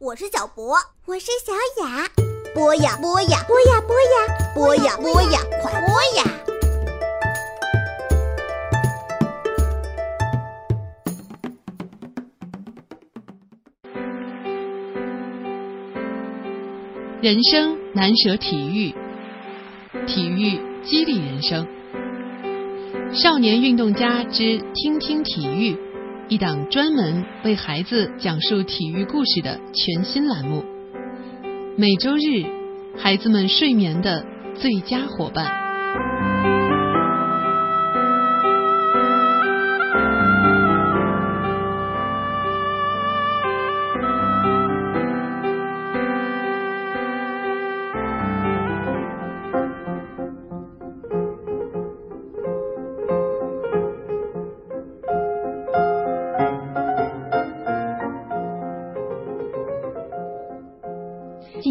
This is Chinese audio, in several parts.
我是小博，我是小雅。播呀播呀，播呀播呀，播呀播呀，快播呀！人生难舍体育，体育激励人生。少年运动家之听听体育，一档专门为孩子讲述体育故事的全新栏目。每周日，孩子们睡眠的最佳伙伴。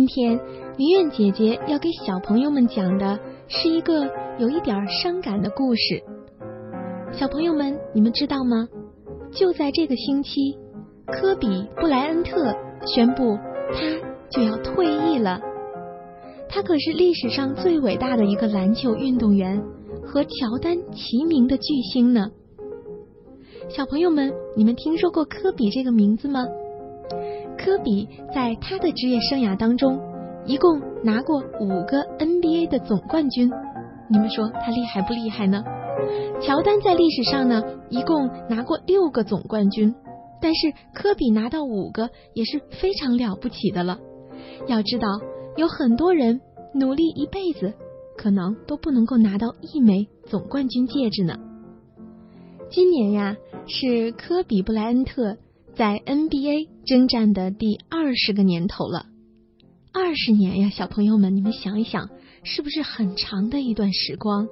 今天，林苑姐姐要给小朋友们讲的是一个有一点伤感的故事。小朋友们，你们知道吗？就在这个星期，科比·布莱恩特宣布他就要退役了。他可是历史上最伟大的一个篮球运动员，和乔丹齐名的巨星呢。小朋友们，你们听说过科比这个名字吗？科比在他的职业生涯当中，一共拿过五个 NBA 的总冠军。你们说他厉害不厉害呢？乔丹在历史上呢，一共拿过六个总冠军，但是科比拿到五个也是非常了不起的了。要知道，有很多人努力一辈子，可能都不能够拿到一枚总冠军戒指呢。今年呀，是科比布莱恩特。在 NBA 征战的第二十个年头了，二十年呀，小朋友们，你们想一想，是不是很长的一段时光？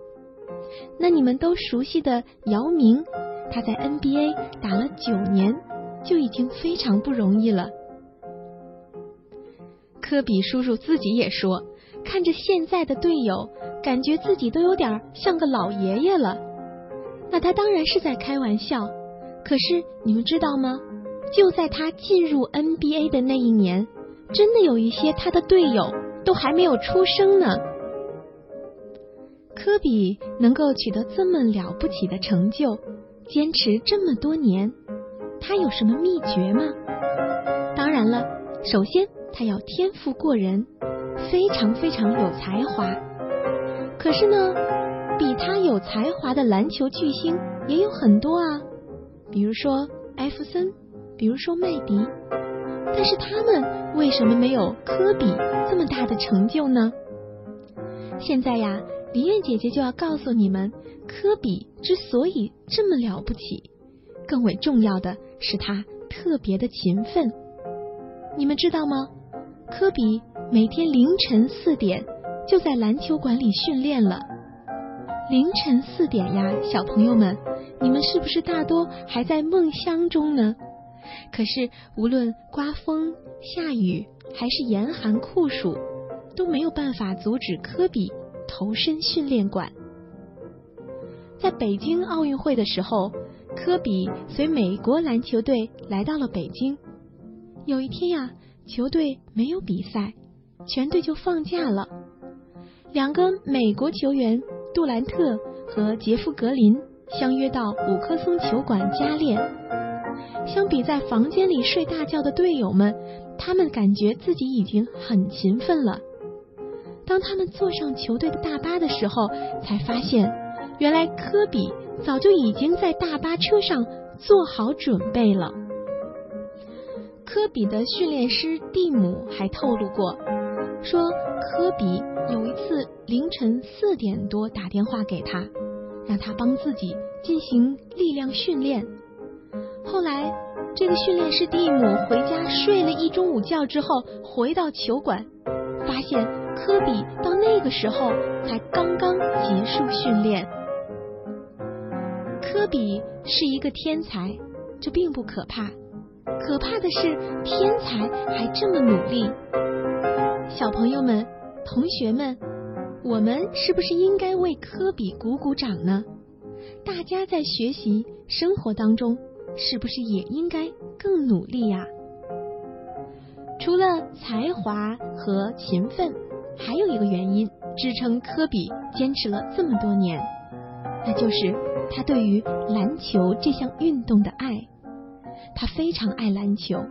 那你们都熟悉的姚明，他在 NBA 打了九年，就已经非常不容易了。科比叔叔自己也说，看着现在的队友，感觉自己都有点像个老爷爷了。那他当然是在开玩笑，可是你们知道吗？就在他进入 NBA 的那一年，真的有一些他的队友都还没有出生呢。科比能够取得这么了不起的成就，坚持这么多年，他有什么秘诀吗？当然了，首先他要天赋过人，非常非常有才华。可是呢，比他有才华的篮球巨星也有很多啊，比如说艾弗森。比如说麦迪，但是他们为什么没有科比这么大的成就呢？现在呀，林燕姐姐就要告诉你们，科比之所以这么了不起，更为重要的是他特别的勤奋。你们知道吗？科比每天凌晨四点就在篮球馆里训练了。凌晨四点呀，小朋友们，你们是不是大多还在梦乡中呢？可是，无论刮风、下雨，还是严寒酷暑，都没有办法阻止科比投身训练馆。在北京奥运会的时候，科比随美国篮球队来到了北京。有一天呀，球队没有比赛，全队就放假了。两个美国球员杜兰特和杰夫格林相约到五棵松球馆加练。相比在房间里睡大觉的队友们，他们感觉自己已经很勤奋了。当他们坐上球队的大巴的时候，才发现原来科比早就已经在大巴车上做好准备了。科比的训练师蒂姆还透露过，说科比有一次凌晨四点多打电话给他，让他帮自己进行力量训练。后来，这个训练师蒂姆回家睡了一中午觉之后，回到球馆，发现科比到那个时候才刚刚结束训练。科比是一个天才，这并不可怕，可怕的是天才还这么努力。小朋友们、同学们，我们是不是应该为科比鼓鼓掌呢？大家在学习生活当中。是不是也应该更努力呀？除了才华和勤奋，还有一个原因支撑科比坚持了这么多年，那就是他对于篮球这项运动的爱。他非常爱篮球。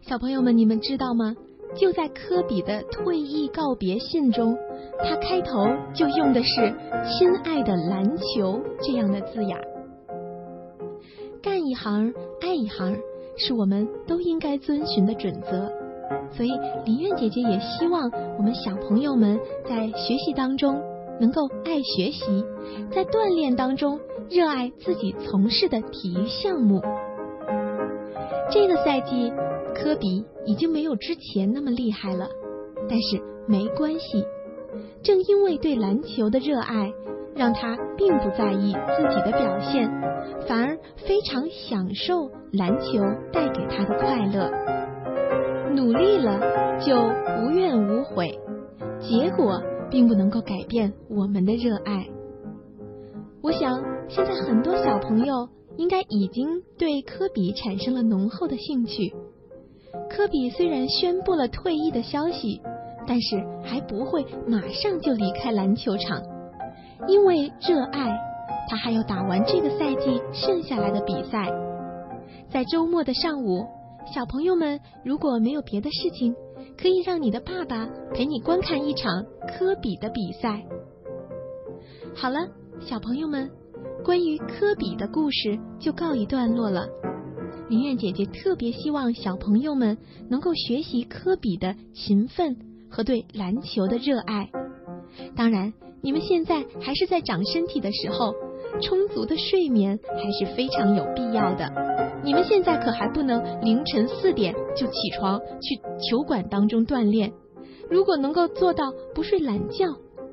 小朋友们，你们知道吗？就在科比的退役告别信中，他开头就用的是“亲爱的篮球”这样的字眼。一行爱一行，是我们都应该遵循的准则。所以，林苑姐姐也希望我们小朋友们在学习当中能够爱学习，在锻炼当中热爱自己从事的体育项目。这个赛季。科比已经没有之前那么厉害了，但是没关系。正因为对篮球的热爱，让他并不在意自己的表现，反而非常享受篮球带给他的快乐。努力了就无怨无悔，结果并不能够改变我们的热爱。我想，现在很多小朋友应该已经对科比产生了浓厚的兴趣。科比虽然宣布了退役的消息，但是还不会马上就离开篮球场，因为热爱，他还要打完这个赛季剩下来的比赛。在周末的上午，小朋友们如果没有别的事情，可以让你的爸爸陪你观看一场科比的比赛。好了，小朋友们，关于科比的故事就告一段落了。林苑姐姐特别希望小朋友们能够学习科比的勤奋和对篮球的热爱。当然，你们现在还是在长身体的时候，充足的睡眠还是非常有必要的。你们现在可还不能凌晨四点就起床去球馆当中锻炼。如果能够做到不睡懒觉，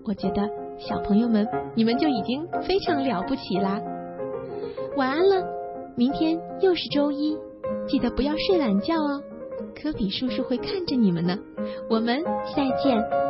我觉得小朋友们你们就已经非常了不起啦。晚安了。明天又是周一，记得不要睡懒觉哦。科比叔叔会看着你们呢。我们再见。